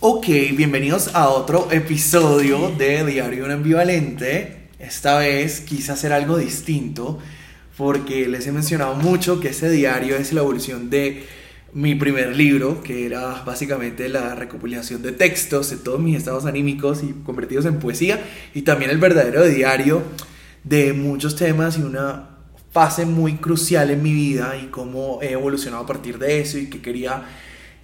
Ok, bienvenidos a otro episodio de Diario Un Ambivalente. Esta vez quise hacer algo distinto porque les he mencionado mucho que este diario es la evolución de mi primer libro, que era básicamente la recopilación de textos de todos mis estados anímicos y convertidos en poesía, y también el verdadero diario de muchos temas y una fase muy crucial en mi vida y cómo he evolucionado a partir de eso y que quería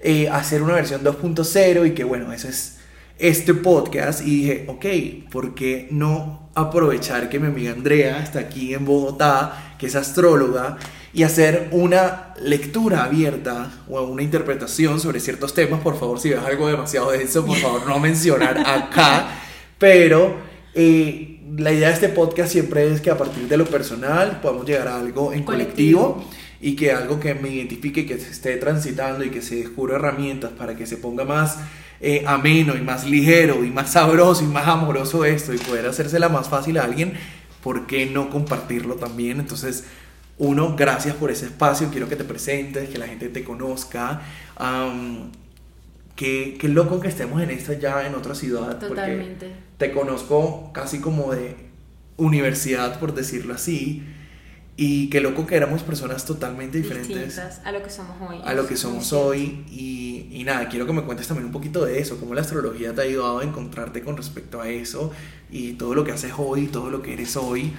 eh, hacer una versión 2.0 y que bueno, eso es este podcast. Y dije, ok, ¿por qué no aprovechar que mi amiga Andrea está aquí en Bogotá, que es astróloga, y hacer una lectura abierta o una interpretación sobre ciertos temas? Por favor, si ves algo demasiado de eso, por favor no mencionar acá, pero eh, la idea de este podcast siempre es que a partir de lo personal podamos llegar a algo en colectivo, y que algo que me identifique, que se esté transitando y que se descubra herramientas para que se ponga más eh, ameno y más ligero y más sabroso y más amoroso esto y poder hacérsela más fácil a alguien, ¿por qué no compartirlo también? Entonces, uno, gracias por ese espacio, quiero que te presentes, que la gente te conozca. qué, qué, loco que estemos en esta ya en otra ciudad. Totalmente. te conozco casi como de universidad, por decirlo así. Y qué loco que éramos personas totalmente diferentes. Distintas a lo que somos hoy. A lo que somos hoy. Y, y, nada, quiero que me cuentes también un poquito de eso, cómo la astrología te ha ayudado a encontrarte con respecto a eso y todo lo que haces hoy, todo lo que eres hoy.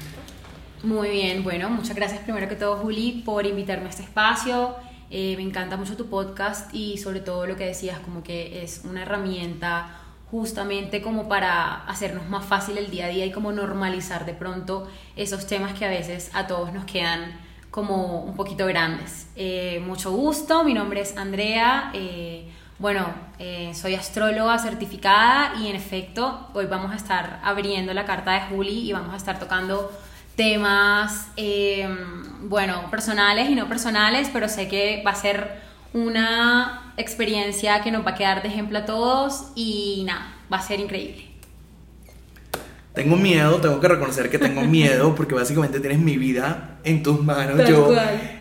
Muy bien, bueno, muchas gracias primero que todo, Juli, por invitarme a este espacio. Eh, me encanta mucho tu podcast y sobre todo lo que decías, como que es una herramienta justamente como para hacernos más fácil el día a día y como normalizar de pronto esos temas que a veces a todos nos quedan como un poquito grandes. Eh, mucho gusto, mi nombre es Andrea, eh, bueno, eh, soy astróloga certificada y en efecto hoy vamos a estar abriendo la carta de Juli y vamos a estar tocando temas, bueno, personales y no personales, pero sé que va a ser una experiencia que nos va a quedar de ejemplo a todos y nada, va a ser increíble. Tengo miedo, tengo que reconocer que tengo miedo porque básicamente tienes mi vida en tus manos. yo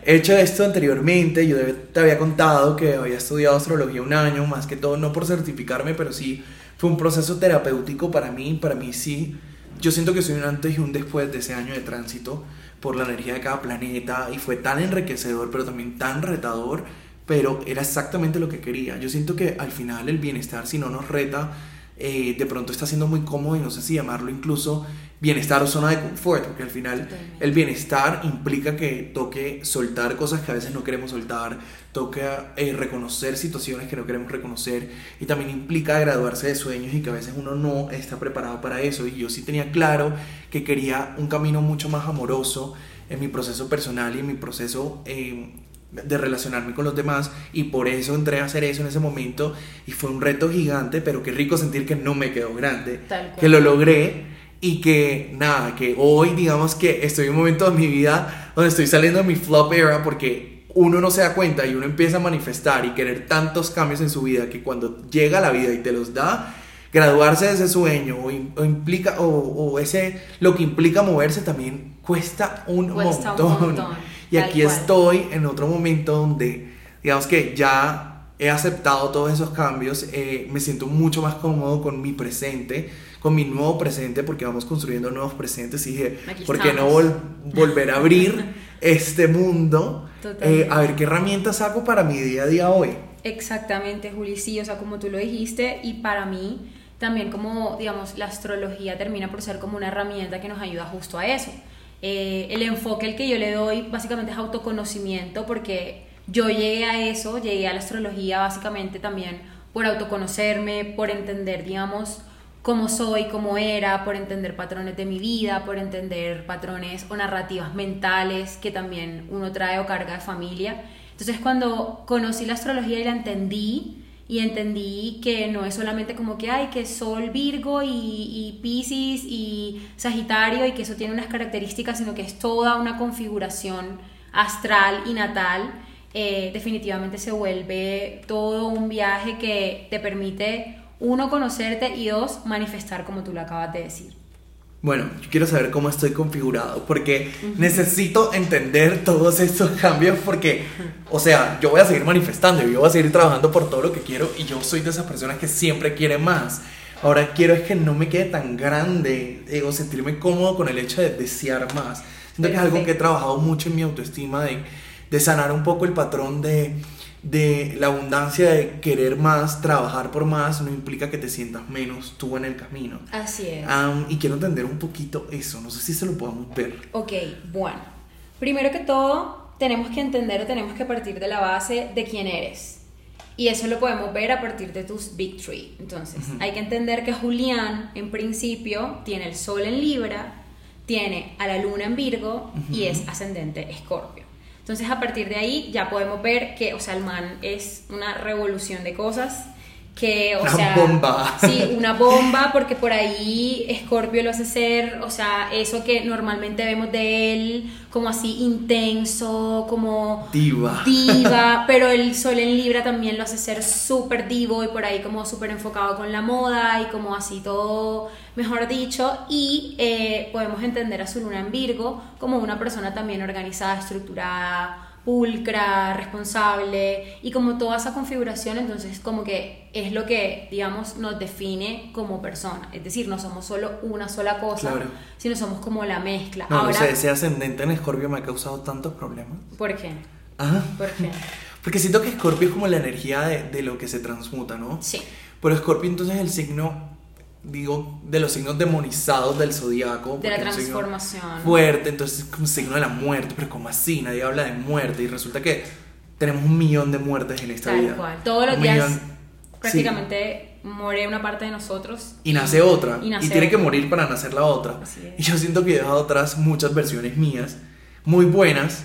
he hecho esto anteriormente, yo te había contado que había estudiado astrología un año, más que todo, no por certificarme, pero sí fue un proceso terapéutico para mí, para mí sí. Yo siento que soy un antes y un después de ese año de tránsito por la energía de cada planeta y fue tan enriquecedor, pero también tan retador pero era exactamente lo que quería. Yo siento que al final el bienestar, si no nos reta, eh, de pronto está siendo muy cómodo y no sé si llamarlo incluso bienestar o zona de confort, porque al final el bienestar implica que toque soltar cosas que a veces no queremos soltar, toca eh, reconocer situaciones que no queremos reconocer y también implica graduarse de sueños y que a veces uno no está preparado para eso. Y yo sí tenía claro que quería un camino mucho más amoroso en mi proceso personal y en mi proceso eh, de relacionarme con los demás y por eso entré a hacer eso en ese momento y fue un reto gigante, pero qué rico sentir que no me quedó grande, que lo logré y que nada, que hoy digamos que estoy en un momento de mi vida donde estoy saliendo de mi flop era porque uno no se da cuenta y uno empieza a manifestar y querer tantos cambios en su vida que cuando llega la vida y te los da, graduarse de ese sueño o, implica o, ese lo que implica moverse también cuesta un montón. Y aquí estoy en otro momento donde, digamos que ya he aceptado todos esos cambios, eh, me siento mucho más cómodo con mi presente, con mi nuevo presente, porque vamos construyendo nuevos presentes y dije, ¿por qué no volver a abrir este mundo? Eh, a ver qué herramientas saco para mi día a día hoy. Exactamente, Juli, sí, o sea, como tú lo dijiste, y para mí también como, digamos, la astrología termina por ser como una herramienta que nos ayuda justo a eso eh, el enfoque el que yo le doy básicamente es autoconocimiento porque yo llegué a eso, llegué a la astrología básicamente también por autoconocerme, por entender, digamos, cómo soy, cómo era, por entender patrones de mi vida, por entender patrones o narrativas mentales que también uno trae o carga de familia. Entonces cuando conocí la astrología y la entendí, y entendí que no es solamente como que hay que Sol Virgo y, Pisces y Sagitario y que eso tiene unas características, sino que es toda una configuración astral y natal. Eh, definitivamente se vuelve todo un viaje que te permite, uno, conocerte y dos, manifestar como tú lo acabas de decir. Bueno, yo quiero saber cómo estoy configurado, porque necesito entender todos estos cambios, porque, o sea, yo voy a seguir manifestando, y yo voy a seguir trabajando por todo lo que quiero, y yo soy de esas personas que siempre quieren más. Ahora quiero es que no me quede tan grande eh, o sentirme cómodo con el hecho de desear más. Siento que es algo que he trabajado mucho en mi autoestima, de, de sanar un poco el patrón de de la abundancia de querer más, trabajar por más, no implica que te sientas menos tú en el camino. Así es. y quiero entender un poquito eso, no sé si se lo podemos ver. Ok, bueno. Primero que todo, tenemos que entender o tenemos que partir de la base de quién eres. Y eso lo podemos ver a partir de tus Big Three. Entonces, hay que entender que Julián, en principio, tiene el Sol en Libra, tiene a la Luna en Virgo y es ascendente Escorpio. Entonces a partir de ahí ya podemos ver que, o sea, el man es una revolución de cosas que, o una sea, bomba. Sí, una bomba, porque por ahí Scorpio lo hace ser, o sea, eso que normalmente vemos de él, como así intenso, como diva. Diva, pero el sol en Libra también lo hace ser súper divo y por ahí como súper enfocado con la moda y como así todo, mejor dicho, y eh, podemos entender a su luna en Virgo como una persona también organizada, estructurada, pulcra, responsable y como toda esa configuración, entonces como que es lo que, digamos, nos define como persona. Es decir, no somos solo una sola cosa, sino somos como la mezcla. No, Ahora, ese ascendente en Escorpio me ha causado tantos problemas. ¿Por qué? Ajá. ¿Por qué? Porque siento que Escorpio es como la energía de, de lo que se transmuta, ¿no? Sí. Pero Escorpio entonces el signo digo, de los signos demonizados del zodiaco. De la transformación. Fuerte, entonces es un signo de la muerte, pero como así, nadie habla de muerte y resulta que tenemos un millón de muertes en esta vida. Cual. Todos los días prácticamente muere una parte de nosotros. Y, nace otra. Y, tiene que morir para nacer la otra. Y yo siento que he dejado atrás muchas versiones mías, muy buenas,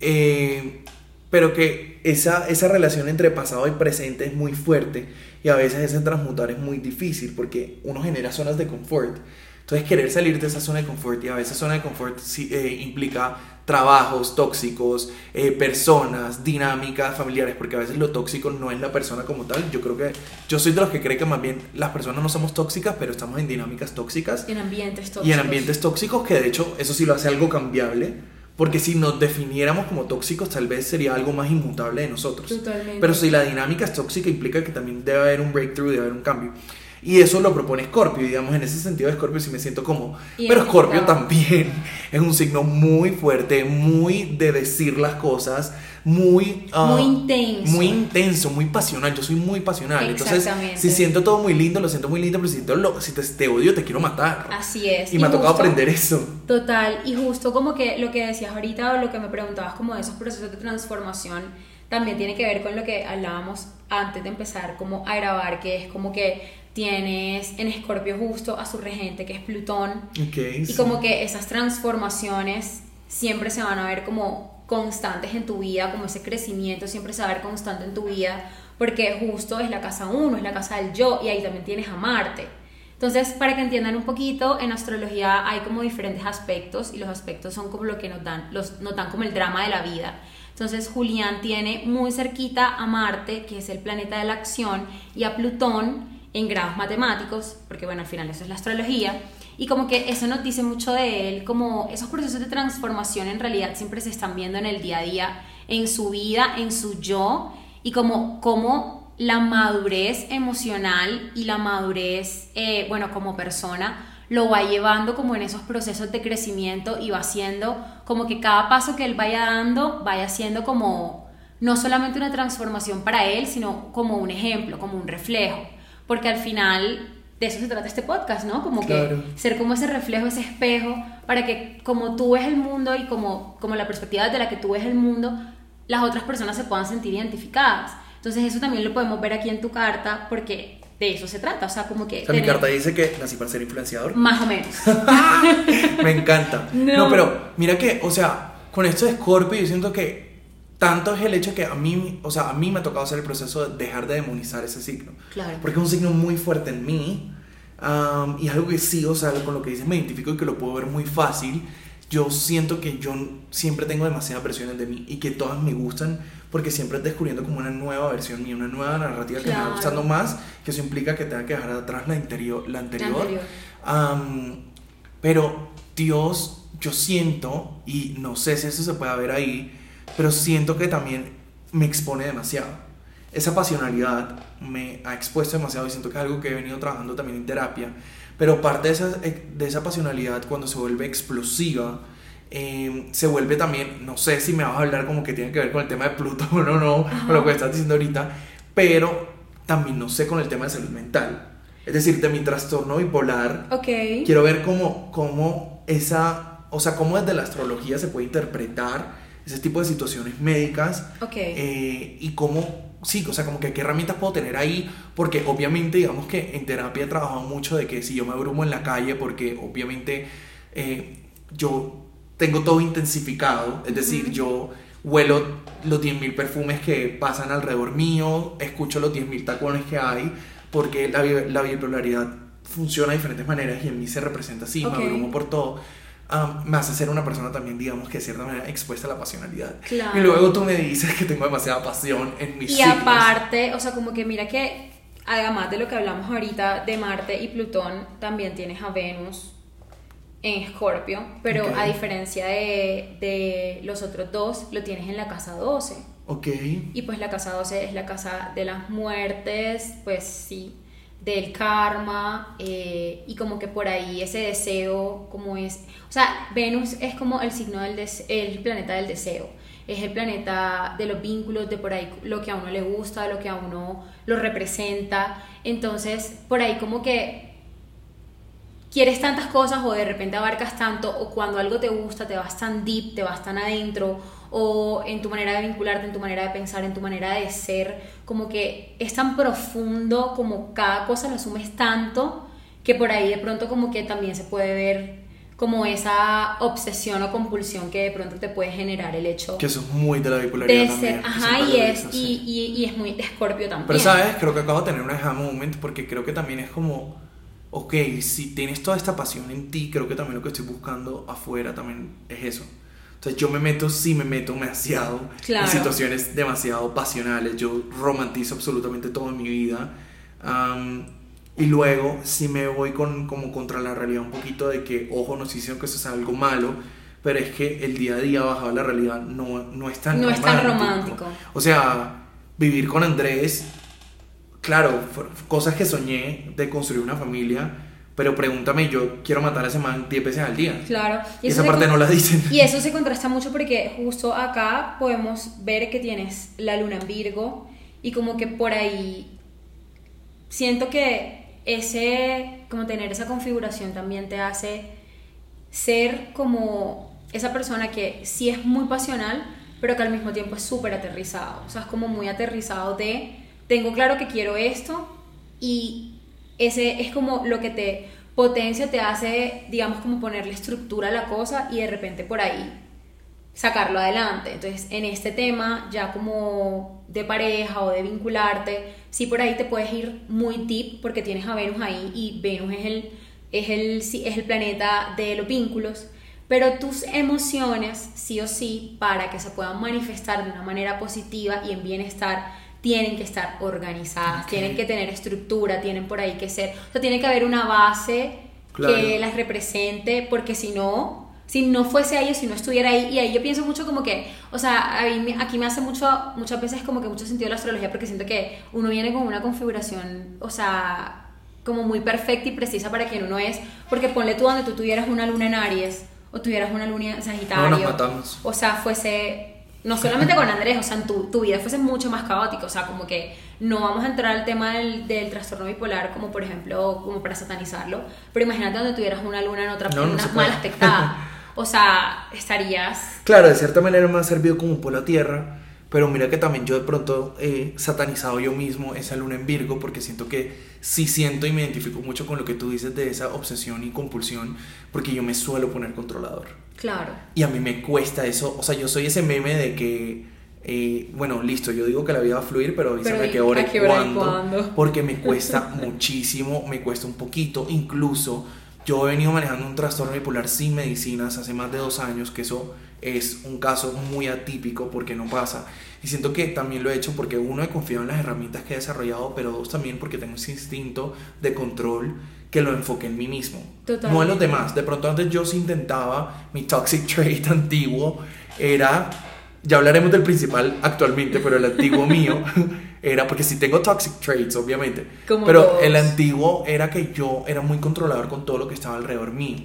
eh, pero que esa, esa relación entre pasado y presente es muy fuerte y a veces ese transmutar es muy difícil porque uno genera zonas de confort. Entonces querer salir de esa zona de confort y a veces zona de confort eh, implica trabajos tóxicos, eh, personas, dinámicas familiares, porque a veces lo tóxico no es la persona como tal. Yo creo que yo soy de los que cree que más bien las personas no somos tóxicas, pero estamos en dinámicas tóxicas. Y en ambientes tóxicos. Y en ambientes tóxicos que de hecho eso sí lo hace algo cambiable porque si nos definiéramos como tóxicos, tal vez sería algo más inmutable de nosotros. Totalmente. Pero si la dinámica es tóxica, implica que también debe haber un breakthrough, debe haber un cambio. Y eso lo propone Scorpio, y digamos, en ese sentido Scorpio sí me siento como... Pero Scorpio también es un signo muy fuerte, muy de decir las cosas, muy... Ah, muy intenso. Muy intenso, muy pasional. Yo soy muy pasional. Entonces, si siento todo muy lindo, lo siento muy lindo, pero si, siento si te, odio, te quiero matar. Así es. Y, me ha tocado aprender eso. Total. Y justo como que lo que decías ahorita o lo que me preguntabas como de esos procesos de transformación, también tiene que ver con lo que hablábamos antes de empezar como a grabar, que es como que tienes en Escorpio justo a su regente que es Plutón. y como que esas transformaciones siempre se van a ver como constantes en tu vida, como ese crecimiento siempre se va a ver constante en tu vida, porque justo es la casa uno, es la casa del yo, y ahí también tienes a Marte. Entonces, para que entiendan un poquito, en astrología hay como diferentes aspectos y los aspectos son como lo que nos dan, los, nos dan como el drama de la vida. Entonces, Julián tiene muy cerquita a Marte, que es el planeta de la acción, y a Plutón en grados matemáticos, porque bueno, al final eso es la astrología. Y como que eso nos dice mucho de él, como esos procesos de transformación en realidad siempre se están viendo en el día a día, en su vida, en su yo, y como, como la madurez emocional y la madurez, eh, bueno, como persona, lo va llevando como en esos procesos de crecimiento y va haciendo como que cada paso que él vaya dando vaya siendo como no solamente una transformación para él, sino como un ejemplo, como un reflejo, porque al final de eso se trata este podcast, ¿no? Como que ser como ese reflejo, ese espejo, para que como tú ves el mundo y como, como la perspectiva de la que tú ves el mundo, las otras personas se puedan sentir identificadas. Entonces eso también lo podemos ver aquí en tu carta porque de eso se trata, o sea, como que... O sea, mi carta dice que nací para ser influenciador. Más o menos. me encanta. No. no. pero mira que, o sea, con esto de Scorpio yo siento que tanto es el hecho que a mí, o sea, a mí me ha tocado hacer el proceso de dejar de demonizar ese signo. Claro. Porque es un signo muy fuerte en mí. y es algo que sí, o sea, con lo que dices me identifico y que lo puedo ver muy fácil. Yo siento que yo siempre tengo demasiadas versiones de mí y que todas me gustan porque siempre descubriendo como una nueva versión mía, una nueva narrativa que me va gustando más, que eso implica que tenga que dejar atrás la, anterior. La anterior. pero Dios, yo siento, y no sé si eso se puede ver ahí, pero siento que también me expone demasiado. Esa pasionalidad me ha expuesto demasiado y siento que es algo que he venido trabajando también en terapia, pero parte de esa, de esa pasionalidad cuando se vuelve explosiva, em, se vuelve también, no sé si me vas a hablar como que tiene que ver con el tema de Plutón o no, no, con lo que estás diciendo ahorita, pero también no sé con el tema de salud mental. Es decir, de mi trastorno bipolar, okay. quiero ver cómo, cómo esa, o sea, cómo desde la astrología se puede interpretar ese tipo de situaciones médicas okay. eh, y cómo, sí, o sea, como que qué herramientas puedo tener ahí, porque obviamente, digamos que en terapia he trabajado mucho de que si yo me abrumo en la calle, porque obviamente eh, yo tengo todo intensificado, es decir, yo huelo los 10.000 perfumes que pasan alrededor mío, escucho los 10.000 tacones que hay, porque la, la bipolaridad funciona de diferentes maneras y en mí se representa así, me abrumo por todo. Me hace ser una persona también, digamos que de cierta manera expuesta a la pasionalidad. Claro. Y luego tú me dices que tengo demasiada pasión en mis Y aparte, o sea, como que mira que además de lo que hablamos ahorita de Marte y Plutón, también tienes a Venus en Escorpio, pero a diferencia de, de, los otros dos, lo tienes en la casa 12. Ok. Y pues la casa 12 es la casa de las muertes, pues sí, del karma, eh, y como que por ahí ese deseo, como es, o sea, Venus es como el signo del el planeta del deseo, es el planeta de los vínculos, de por ahí lo que a uno le gusta, lo que a uno lo representa, entonces por ahí como que quieres tantas cosas o de repente abarcas tanto o cuando algo te gusta te vas tan deep, te vas tan adentro o en tu manera de vincularte, en tu manera de pensar, en tu manera de ser, como que es tan profundo como cada cosa lo asumes tanto que por ahí de pronto como que también se puede ver como esa obsesión o compulsión que de pronto te puede generar el hecho que eso es muy de la bipolaridad de ser, ajá y es y, y, y, es muy de Scorpio también. Pero sabes creo que acabo de tener un aha moment porque creo que también es como ok, si tienes toda esta pasión en ti, creo que también lo que estoy buscando afuera también es eso. Entonces yo me meto, sí me meto demasiado en situaciones demasiado pasionales, yo romantizo absolutamente todo en mi vida. y luego si me voy con, como contra la realidad un poquito de que, ojo, no estoy diciendo que eso sea algo malo, pero es que el día a día bajado a la realidad no, no es tan no es tan romántico. O sea, vivir con Andrés claro, cosas que soñé de construir una familia, pero pregúntame, yo quiero matar a ese man 10 veces al día. Claro. Y, esa parte no la dicen. Y eso se contrasta mucho porque justo acá podemos ver que tienes la luna en Virgo y como que por ahí siento que ese, como tener esa configuración también te hace ser como esa persona que sí es muy pasional, pero que al mismo tiempo es súper aterrizado. O sea, es como muy aterrizado de tengo claro que quiero esto y ese es como lo que te potencia, te hace, digamos, como ponerle estructura a la cosa y de repente por ahí sacarlo adelante. Entonces, en este tema, ya como de pareja o de vincularte, sí por ahí te puedes ir muy deep porque tienes a Venus ahí y Venus es el, es el, es el planeta de los vínculos. Pero tus emociones, sí o sí, para que se puedan manifestar de una manera positiva y en bienestar, tienen que estar organizadas, tienen que tener estructura, tienen por ahí que ser, o sea, tiene que haber una base que las represente, porque si no, si no fuese ahí o si no estuviera ahí, y ahí yo pienso mucho como que, o sea, aquí me hace mucho, muchas veces como que mucho sentido la astrología, porque siento que uno viene con una configuración, o sea, como muy perfecta y precisa para quien uno es, porque ponle tú donde tú tuvieras una luna en Aries, o tuvieras una luna en Sagitario, o sea, fuese no solamente con Andrés, o sea, en tu, tu, vida fuese mucho más caótico, o sea, como que no vamos a entrar al tema del, del, trastorno bipolar como por ejemplo, como para satanizarlo, pero imagínate donde tuvieras una luna en otra, no, una mala aspectada, o sea, estarías... Claro, de cierta manera me ha servido como un polo a tierra, pero mira que también yo de pronto he satanizado yo mismo esa luna en Virgo porque siento que sí siento y me identifico mucho con lo que tú dices de esa obsesión y compulsión porque yo me suelo poner controlador. Claro. Y a mí me cuesta eso, o sea, yo soy ese meme de que, eh, bueno, listo, yo digo que la vida va a fluir, pero avísame que hora y cuándo, porque me cuesta muchísimo, me cuesta un poquito, incluso yo he venido manejando un trastorno bipolar sin medicinas hace más de dos años, que eso es un caso muy atípico porque no pasa. Y siento que también lo he hecho porque uno he confiado en las herramientas que he desarrollado, pero dos también porque tengo ese instinto de control que lo enfoque en mí mismo. No en los demás. De pronto antes yo sí intentaba, mi toxic trait antiguo era, ya hablaremos del principal actualmente, pero el antiguo mío era, porque sí tengo toxic traits, obviamente, pero el antiguo era que yo era muy controlador con todo lo que estaba alrededor mío.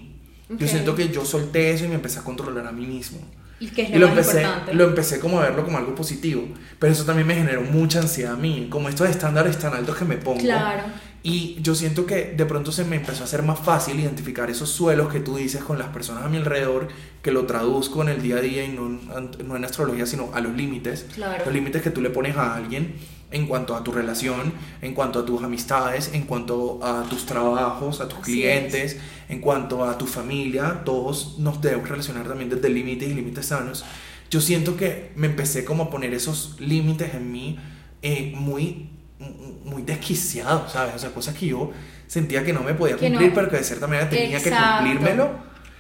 Yo siento que yo solté eso y me empecé a controlar a mí mismo. Y, que es lo, empecé, lo empecé como a verlo como algo positivo. Pero eso también me generó mucha ansiedad a mí. Como estos estándares tan altos que me pongo. Claro. Y yo siento que de pronto se me empezó a hacer más fácil identificar esos suelos que tú dices con las personas a mi alrededor, que lo traduzco en el día a día y no, no en astrología, sino a los límites. Claro. Los límites que tú le pones a alguien en cuanto a tu relación, en cuanto a tus amistades, en cuanto a tus trabajos, a tus clientes, en cuanto a tu familia, todos nos debemos relacionar también desde límites y límites sanos. Yo siento que me empecé como a poner esos límites en mí eh, muy, muy desquiciados, ¿sabes? O sea, cosas que yo sentía que no me podía cumplir, pero que de cierta manera tenía que cumplírmelo.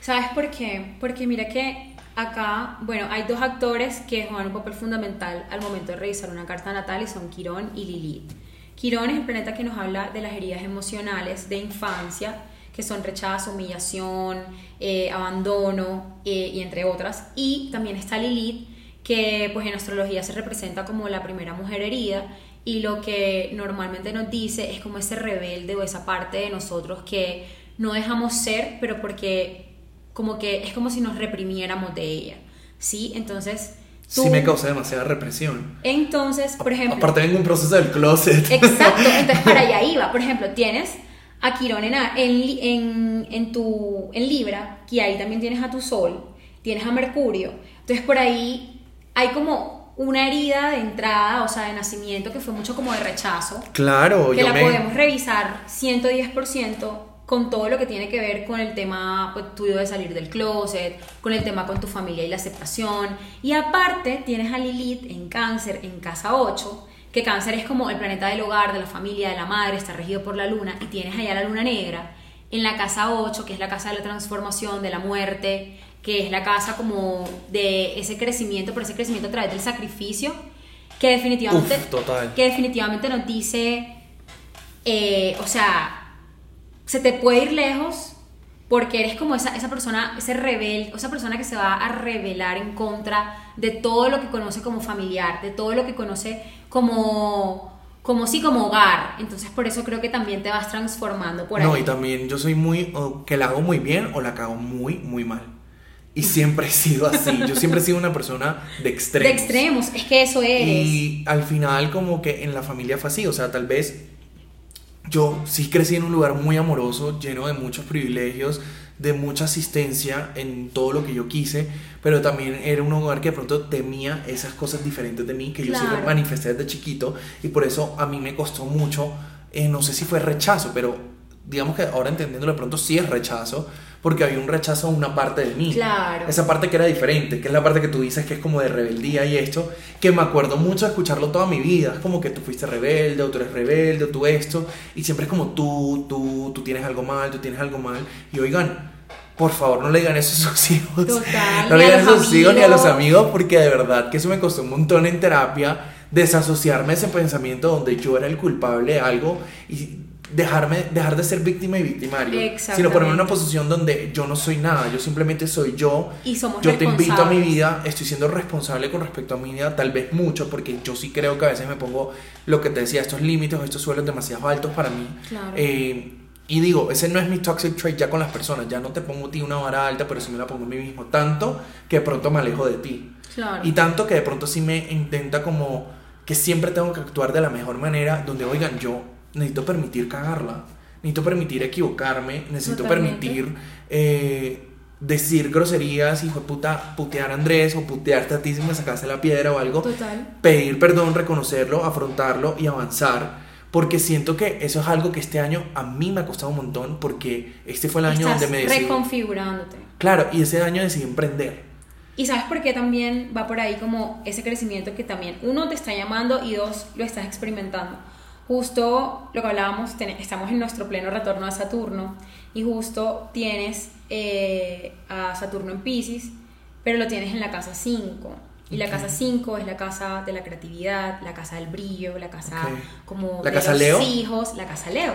¿Sabes por qué? Porque mira que acá, bueno, hay dos actores que juegan un papel fundamental al momento de revisar una carta natal y son Quirón y Lilith. Quirón es el planeta que nos habla de las heridas emocionales de infancia, que son rechazo, humillación, eh, abandono eh, y entre otras. Y también está Lilith, que pues en astrología se representa como la primera mujer herida y lo que normalmente nos dice es como ese rebelde o esa parte de nosotros que no dejamos ser, pero porque como que es como si nos reprimiéramos de ella, ¿sí? Entonces... Tú, sí me causa demasiada represión. Entonces, por ejemplo... Aparte vengo un proceso del closet. Exacto, entonces para allá iba. Por ejemplo, tienes a Quirón en, en, en, tu, en Libra, que ahí también tienes a tu Sol, tienes a Mercurio. Entonces por ahí hay como una herida de entrada, o sea, de nacimiento, que fue mucho como de rechazo. Claro, que la podemos revisar 110% con todo lo que tiene que ver con el tema pues, tuyo de salir del closet, con el tema con tu familia y la aceptación. Y aparte tienes a Lilith en cáncer, en casa 8, que cáncer es como el planeta del hogar, de la familia, de la madre, está regido por la luna, y tienes allá la luna negra en la casa 8, que es la casa de la transformación, de la muerte, que es la casa como de ese crecimiento, por ese crecimiento a través del sacrificio, que definitivamente, Que definitivamente nos dice, eh, o sea, se te puede ir lejos porque eres como esa, esa persona, ese rebel, esa persona que se va a rebelar en contra de todo lo que conoce como familiar, de todo lo que conoce como como sí como hogar. Entonces por eso creo que también te vas transformando por ahí. No, y también yo soy muy que la hago muy bien o la cago muy muy mal. Y siempre he sido así. Yo siempre he sido una persona de extremos. De extremos, es que eso es. Y al final como que en la familia fue así, o sea, tal vez yo sí crecí en un lugar muy amoroso, lleno de muchos privilegios, de mucha asistencia en todo lo que yo quise, pero también era un hogar que de pronto temía esas cosas diferentes de mí, que yo siempre manifesté desde chiquito, y por eso a mí me costó mucho, eh, no sé si fue rechazo, pero digamos que ahora entendiendo de pronto sí es rechazo, porque había un rechazo a una parte de mí. Claro. Esa parte que era diferente, que es la parte que tú dices que es como de rebeldía y esto, que me acuerdo mucho de escucharlo toda mi vida. Es como que tú fuiste rebelde, o tú eres rebelde, o tú esto, y siempre es como tú, tú, tú tienes algo mal, tú tienes algo mal. Y oigan, por favor, no le digan eso a sus hijos. Total, no le digan eso a sus hijos ni a los amigos, porque de verdad que eso me costó un montón en terapia desasociarme de ese pensamiento donde yo era el culpable de algo y dejarme, dejar de ser víctima y victimario, sino ponerme en una posición donde yo no soy nada, yo simplemente soy yo, y somos yo te invito a mi vida, estoy siendo responsable con respecto a mi vida, tal vez mucho, porque yo sí creo que a veces me pongo lo que te decía, estos límites estos suelos demasiado altos para mí. Eh, y digo, ese no es mi toxic trait ya con las personas, ya no te pongo a ti una vara alta, pero sí me la pongo a mí mismo, tanto que de pronto me alejo de ti. Y tanto que de pronto sí me intenta como que siempre tengo que actuar de la mejor manera, donde oigan, yo necesito permitir cagarla, necesito permitir equivocarme, necesito permitir eh, decir groserías, hijo de puta, putear a Andrés o putearte a ti si me sacaste la piedra o algo. Total. Pedir perdón, reconocerlo, afrontarlo y avanzar. Porque siento que eso es algo que este año a mí me ha costado un montón porque este fue el año donde me decidí... reconfigurándote. Claro, y ese año decidí emprender. Y sabes por qué también va por ahí como ese crecimiento que también uno te está llamando y dos lo estás experimentando justo lo que hablábamos, estamos en nuestro pleno retorno a Saturno y justo tienes eh, a Saturno en Pisces, pero lo tienes en la casa 5. Y la casa 5 es la casa de la creatividad, la casa del brillo, la casa como ¿La de casa los Leo? hijos, la casa Leo.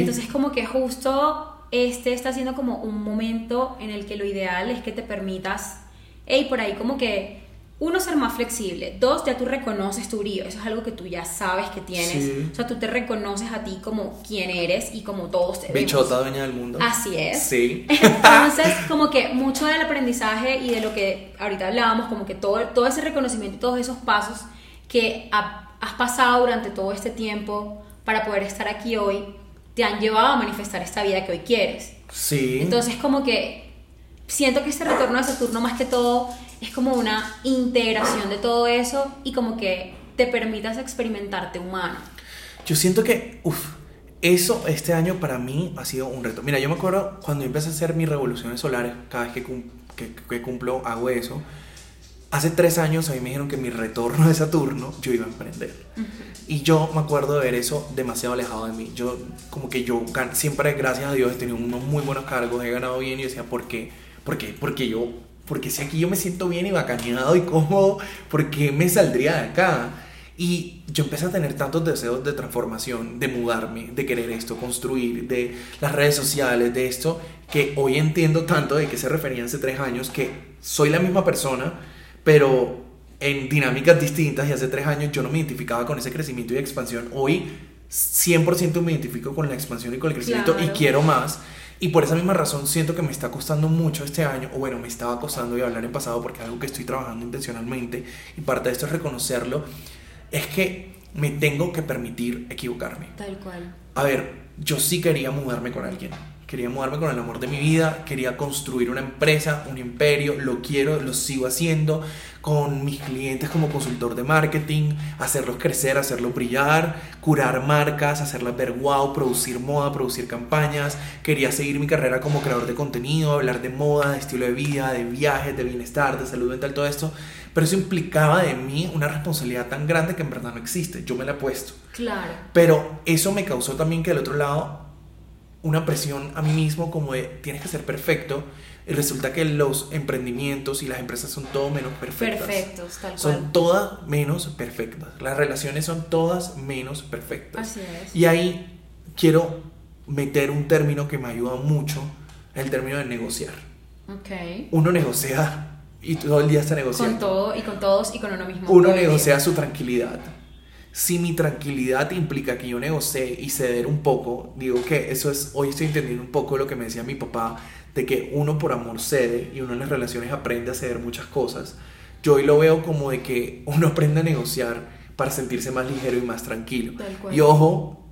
Entonces como que justo este está siendo como un momento en el que lo ideal es que te permitas, hey, por ahí como que uno, ser más flexible. Dos, ya tú reconoces tu brillo. Eso es algo que tú ya sabes que tienes. Sí. O sea, tú te reconoces a ti como quien eres y como todos te. Bichota, dueña del mundo. Así es. Sí. Entonces, como que mucho del aprendizaje y de lo que ahorita hablábamos, como que todo, todo ese reconocimiento y todos esos pasos que ha- has pasado durante todo este tiempo para poder estar aquí hoy, te han llevado a manifestar esta vida que hoy quieres. Sí. Entonces, como que siento que este retorno a Saturno más que todo es como una integración de todo eso y como que te permitas experimentarte humano. Yo siento que, uff, eso este año para mí ha sido un reto. Mira, yo me acuerdo cuando empecé a hacer mis revoluciones solares, cada vez que, cum- que- que cumplo hago eso. Hace tres años a mí me dijeron que mi retorno de Saturno yo iba a emprender. Y yo me acuerdo de ver eso demasiado alejado de mí. Yo, como que yo siempre, gracias a Dios, he tenido unos muy buenos cargos, he ganado bien y decía, ¿por qué? ¿Por qué? Porque yo, porque si aquí yo me siento bien y bacaneado y cómodo, ¿por qué me saldría de acá? Y yo empecé a tener tantos deseos de transformación, de mudarme, de querer esto, construir, de las redes sociales, de esto, que hoy entiendo tanto de qué se refería hace tres años, que soy la misma persona, pero en dinámicas distintas y hace tres años yo no me identificaba con ese crecimiento y expansión. Hoy 100% me identifico con la expansión y con el crecimiento y Claro. quiero más. Y por esa misma razón siento que me está costando mucho este año, o bueno, me estaba costando y hablar en pasado porque es algo que estoy trabajando intencionalmente y parte de esto es reconocerlo, es que me tengo que permitir equivocarme. Tal cual. A ver, yo sí quería mudarme con alguien. Quería mudarme con el amor de mi vida, quería construir una empresa, un imperio, lo quiero, lo sigo haciendo con mis clientes como consultor de marketing, hacerlos crecer, hacerlos brillar, curar marcas, hacerlas ver wow, producir moda, producir campañas. Quería seguir mi carrera como creador de contenido, hablar de moda, de estilo de vida, de viajes, de bienestar, de salud mental, todo esto. Pero eso implicaba de mí una responsabilidad tan grande que en verdad no existe. Yo me la he puesto. Claro. Pero eso me causó también que del otro lado una presión a mí mismo como de tienes que ser perfecto y resulta que los emprendimientos y las empresas son todo menos perfectas. Perfectos, tal cual. Son todas menos perfectas. Las relaciones son todas menos perfectas. Así es. Y ahí quiero meter un término que me ayuda mucho, el término de negociar. Ok. Uno negocia y todo el día está negociando. Con todo y con todos y con uno mismo. Uno negocia su tranquilidad. Si mi tranquilidad implica que yo negocie y ceder un poco, digo que eso es, hoy estoy entendiendo un poco lo que me decía mi papá, de que uno por amor cede y uno en las relaciones aprende a ceder muchas cosas. Yo hoy lo veo como de que uno aprende a negociar para sentirse más ligero y más tranquilo. Y ojo,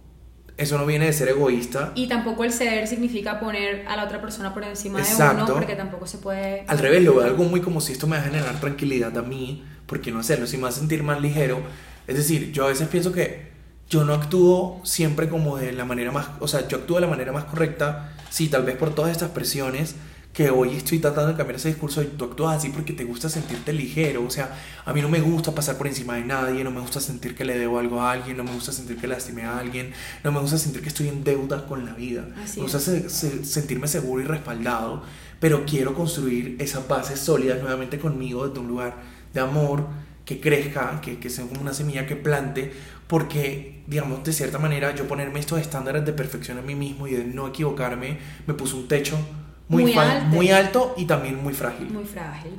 eso no viene de ser egoísta. Y tampoco el ceder significa poner a la otra persona por encima de uno, porque tampoco se puede. Al revés, lo veo algo muy como si esto me va a generar tranquilidad a mí, ¿por qué no hacerlo? Si me va a sentir más ligero. Es decir, yo a veces pienso que yo no actúo siempre como de la manera más, o sea, yo actúo de la manera más correcta, sí, tal vez por todas estas presiones que hoy estoy tratando de cambiar ese discurso, y tú actúas así porque te gusta sentirte ligero, o sea, a mí no me gusta pasar por encima de nadie, no me gusta sentir que le debo algo a alguien, no me gusta sentir que lastimé a alguien, no me gusta sentir que estoy en deuda con la vida, Así me gusta es. se- se- sentirme seguro y respaldado, pero quiero construir esas bases sólidas nuevamente conmigo desde un lugar de amor, que crezca, que, que sea como una semilla que plante, porque, digamos, de cierta manera, yo ponerme estos estándares de perfección a mí mismo y de no equivocarme, me puso un techo muy, alto. muy alto y también muy frágil. Muy frágil.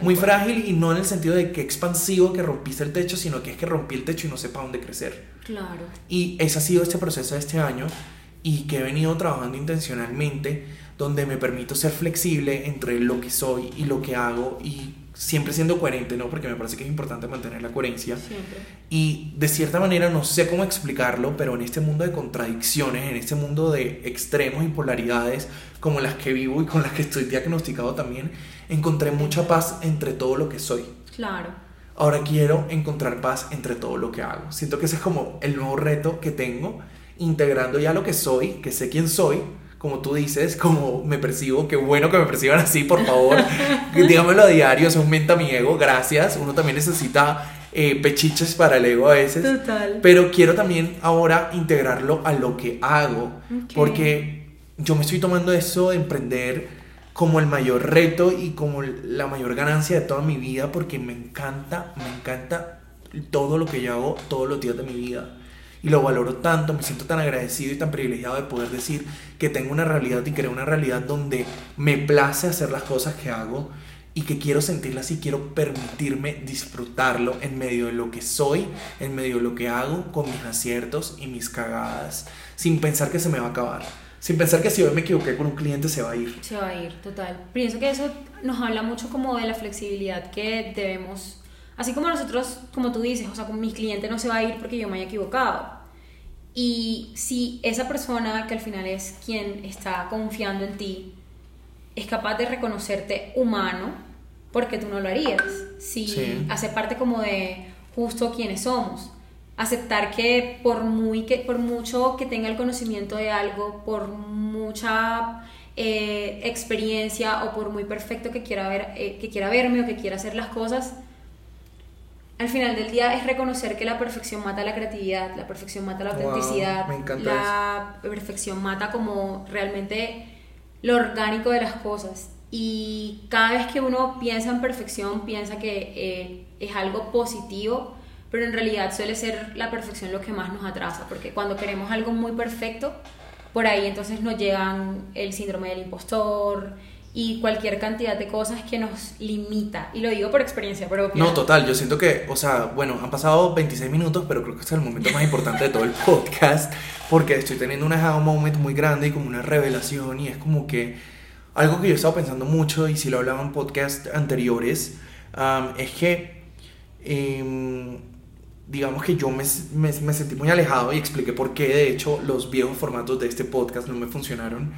Muy cual. frágil y no en el sentido de que expansivo que rompiste el techo, sino que es que rompí el techo y no sé para dónde crecer. Claro. Y ese ha sido este proceso de este año y que he venido trabajando intencionalmente, donde me permito ser flexible entre lo que soy y lo que hago y siempre siendo coherente, ¿no? Porque me parece que es importante mantener la coherencia. Siempre. Y de cierta manera no sé cómo explicarlo, pero en este mundo de contradicciones, en este mundo de extremos y polaridades como las que vivo y con las que estoy diagnosticado también, encontré mucha paz entre todo lo que soy. Claro. Ahora quiero encontrar paz entre todo lo que hago. Siento que ese es como el nuevo reto que tengo, integrando ya lo que soy, que sé quién soy, como tú dices, como me percibo, qué bueno que me perciban así, por favor, dígamelo a diario, eso aumenta mi ego, gracias. Uno también necesita eh, pechiches para el ego a veces. Total. Pero quiero también ahora integrarlo a lo que hago, porque yo me estoy tomando eso de emprender como el mayor reto y como la mayor ganancia de toda mi vida porque me encanta, me encanta todo lo que yo hago todos los días de mi vida. Y lo valoro tanto, me siento tan agradecido y tan privilegiado de poder decir que tengo una realidad y creo una realidad donde me place hacer las cosas que hago y que quiero sentirlas y quiero permitirme disfrutarlo en medio de lo que soy, en medio de lo que hago, con mis aciertos y mis cagadas, sin pensar que se me va a acabar sin pensar que si hoy me equivoqué con un cliente se va a ir. Se va a ir, total. Pienso que eso nos habla mucho como de la flexibilidad que debemos, así como nosotros, como tú dices, o sea, con mi cliente no se va a ir porque yo me haya equivocado. Y si esa persona que al final es quien está confiando en ti es capaz de reconocerte humano, porque tú no lo harías. Si hace parte como de justo quienes somos aceptar que por, muy que por mucho que tenga el conocimiento de algo, por mucha eh, experiencia o por muy perfecto que quiera, ver, eh, que quiera verme o que quiera hacer las cosas, al final del día es reconocer que la perfección mata la creatividad, la perfección mata la autenticidad, la perfección mata como realmente lo orgánico de las cosas. Y cada vez que uno piensa en perfección, piensa que eh, es algo positivo, pero en realidad suele ser la perfección lo que más nos atrasa, porque cuando queremos algo muy perfecto, por ahí entonces nos llegan el síndrome del impostor y cualquier cantidad de cosas que nos limita. Y lo digo por experiencia propia. No, total, yo siento que, o sea, bueno, han pasado 26 minutos, pero creo que este es el momento más importante de todo el podcast, porque estoy teniendo un aha moment muy grande y como una revelación, y es como que algo que yo he estado pensando mucho, y si lo hablaba en podcast anteriores, es que... Eh, digamos que yo me, me, sentí muy alejado y expliqué por qué, de hecho, los viejos formatos de este podcast no me funcionaron.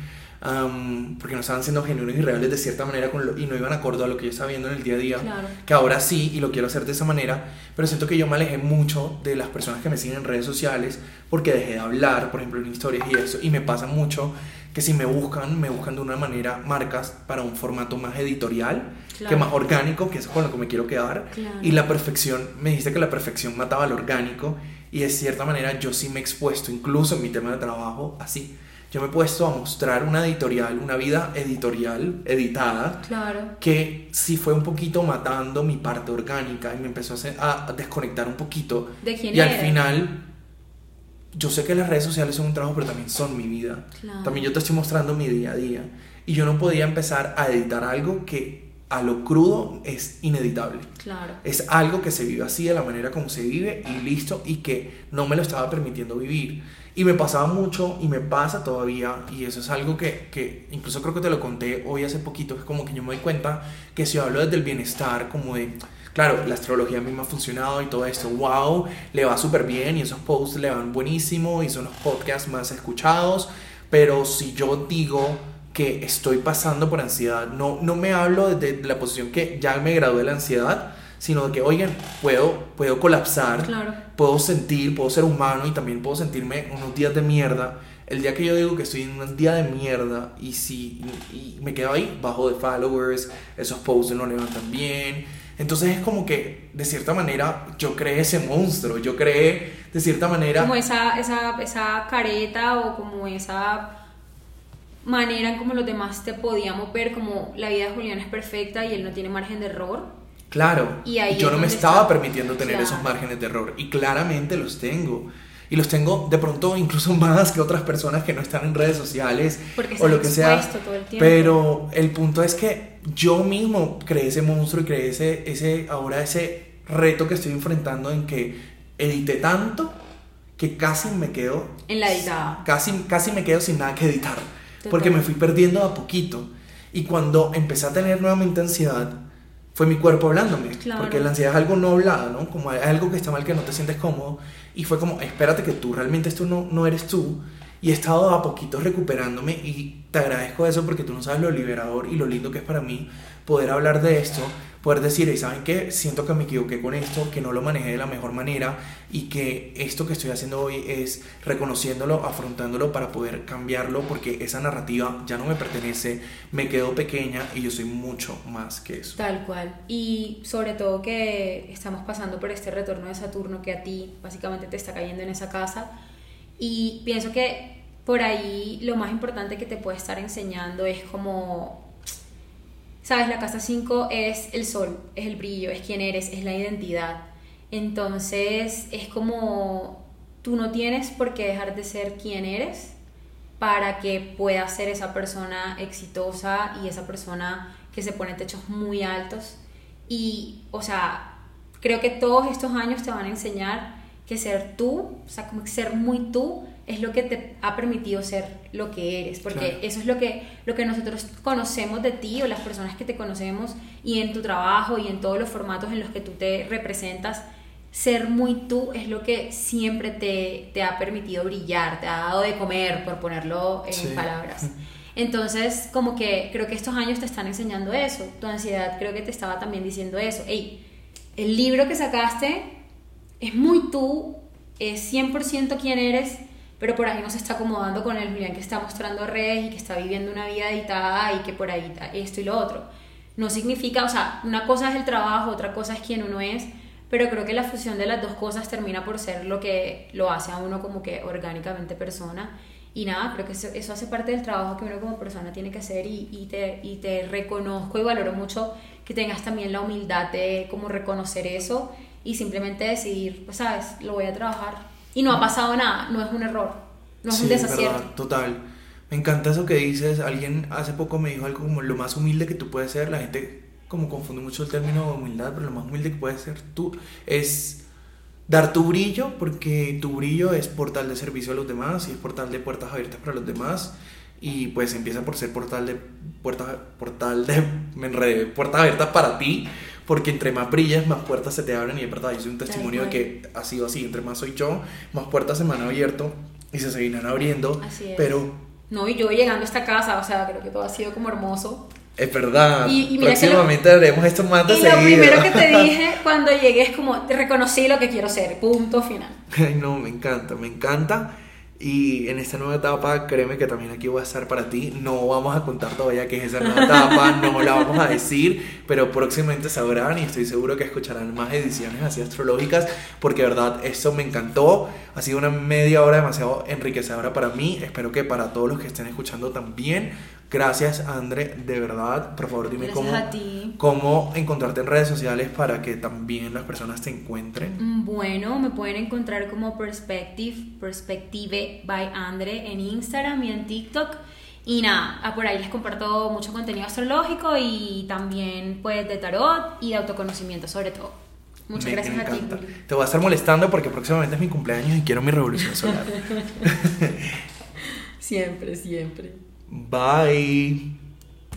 Porque no estaban siendo genuinos y reales de cierta manera con y no iban acorde a lo que yo estaba viendo en el día a día. Que ahora sí, y lo quiero hacer de esa manera, pero siento que yo me alejé mucho de las personas que me siguen en redes sociales porque dejé de hablar, por ejemplo, en historias y eso. Y me pasa mucho que si me buscan, me buscan de una manera marcas para un formato más editorial, que más orgánico, que es con lo que me quiero quedar. Y la perfección, me dijiste que la perfección mataba lo orgánico y de cierta manera yo sí me he expuesto, incluso en mi tema de trabajo, así. Yo me he puesto a mostrar una editorial, una vida editorial, editada, claro. que sí fue un poquito matando mi parte orgánica y me empezó a, a desconectar un poquito. ¿De quién y al final yo sé que las redes sociales son un trabajo, pero también son mi vida. También yo te estoy mostrando mi día a día. Y yo no podía empezar a editar algo que a lo crudo es ineditable. Claro. Es algo que se vive así, de la manera como se vive y listo, y que no me lo estaba permitiendo vivir. Y me pasaba mucho y me pasa todavía, y eso es algo que, que incluso creo que te lo conté hoy hace poquito, es como que yo me doy cuenta que si hablo desde el bienestar, como de Claro, la astrología a mí me ha funcionado y todo esto, wow, le va súper bien y esos posts le van buenísimo y son los podcasts más escuchados, pero si yo digo que estoy pasando por ansiedad, no, no me hablo desde la posición que ya me gradué de la ansiedad, sino de que, oigan, puedo, puedo colapsar, puedo sentir, puedo ser humano y también puedo sentirme unos días de mierda. El día que yo digo que estoy en un día de mierda y si y me quedo ahí, bajo de followers, esos posts no levantan bien, entonces es como que, de cierta manera, yo creé ese monstruo, yo creé, de cierta manera... Como esa, esa, esa careta o como esa manera en como los demás te podíamos ver, como la vida de Julián es perfecta y él no tiene margen de error. Claro, y, yo no me estaba permitiendo tener esos márgenes de error y claramente los tengo y los tengo de pronto incluso más que otras personas que no están en redes sociales o lo que sea. Todo el Pero el punto es que yo mismo creé ese monstruo y creé ese, ese, ahora ese reto que estoy enfrentando en que edité tanto que casi me quedo... En la editada. Casi, casi me quedo sin nada que editar. Porque me fui perdiendo a poquito. Y cuando empecé a tener nuevamente ansiedad, fue mi cuerpo hablándome. Porque la ansiedad es algo no hablado, ¿no? Como algo que está mal, que no te sientes cómodo. Y fue como, espérate que tú realmente esto no, no eres tú. Y he estado a poquito recuperándome y te agradezco eso porque tú no sabes lo liberador y lo lindo que es para mí poder hablar de esto, poder decir, y saben que siento que me equivoqué con esto, que no lo manejé de la mejor manera y que esto que estoy haciendo hoy es reconociéndolo, afrontándolo para poder cambiarlo porque esa narrativa ya no me pertenece, me quedo pequeña y yo soy mucho más que eso. Tal cual. Y sobre todo que estamos pasando por este retorno de Saturno que a ti básicamente te está cayendo en esa casa y pienso que por ahí lo más importante que te puede estar enseñando es como sabes, la casa 5 es el sol, es el brillo, es quién eres, es la identidad. Entonces es como tú no tienes por qué dejar de ser quien eres para que puedas ser esa persona exitosa y esa persona que se pone techos muy altos. Y, o sea, creo que todos estos años te van a enseñar que ser tú, o sea, como ser muy tú, es lo que te ha permitido ser lo que eres, porque eso es lo que, lo que nosotros conocemos de ti o las personas que te conocemos y en tu trabajo y en todos los formatos en los que tú te representas, ser muy tú es lo que siempre te, te ha permitido brillar, te ha dado de comer, por ponerlo en palabras. Entonces, como que creo que estos años te están enseñando eso, tu ansiedad creo que te estaba también diciendo eso, hey, el libro que sacaste es muy tú, es 100% quién eres, pero por ahí no se está acomodando con el Julián que está mostrando redes y que está viviendo una vida editada y que por ahí esto y lo otro. No significa, o sea, una cosa es el trabajo, otra cosa es quién uno es, pero creo que la fusión de las dos cosas termina por ser lo que lo hace a uno como que orgánicamente persona. Y nada, creo que eso, eso hace parte del trabajo que uno como persona tiene que hacer y, y, te, y te reconozco y valoro mucho que tengas también la humildad de como reconocer eso y simplemente decidir, pues sabes, lo voy a trabajar y no ha pasado nada, no es un error, no es un desacierto. total. Me encanta eso que dices. Alguien hace poco me dijo algo como lo más humilde que tú puedes ser. La gente como confunde mucho el término humildad, pero lo más humilde que puedes ser tú es dar tu brillo, porque tu brillo es portal de servicio a los demás y es portal de puertas abiertas para los demás. Y pues empieza por ser portal de puertas, portal de, me enredé, puertas abiertas para ti porque entre más brillas, más puertas se te abren y es verdad, soy un testimonio de que ha sido así, entre más soy yo, más puertas se me han abierto y se seguirán abriendo, así es. pero... No, y yo llegando a esta casa, o sea, creo que todo ha sido como hermoso. Es verdad. Y, Próximamente haremos esto más de y lo primero que te dije cuando llegué es como, reconocí lo que quiero ser, punto final. Ay, no, me encanta, me encanta. Y en esta nueva etapa, créeme que también aquí voy a estar para ti. No vamos a contar todavía qué es esa nueva etapa, no la vamos a decir, pero próximamente sabrán y estoy seguro que escucharán más ediciones así astrológicas, porque de verdad eso me encantó. Ha sido una media hora demasiado enriquecedora para mí. Espero que para todos los que estén escuchando también. Gracias, André, de verdad. Por favor, dime cómo, cómo encontrarte en redes sociales para que también las personas te encuentren. Mm, bueno, me pueden encontrar como Perspective, Perspective by Andre en Instagram y en TikTok. Y nada, ah, por ahí les comparto mucho contenido astrológico y también pues de tarot y de autoconocimiento sobre todo. Muchas gracias a ti. Te voy a estar molestando porque próximamente es mi cumpleaños y quiero mi revolución solar. siempre, siempre. Bye.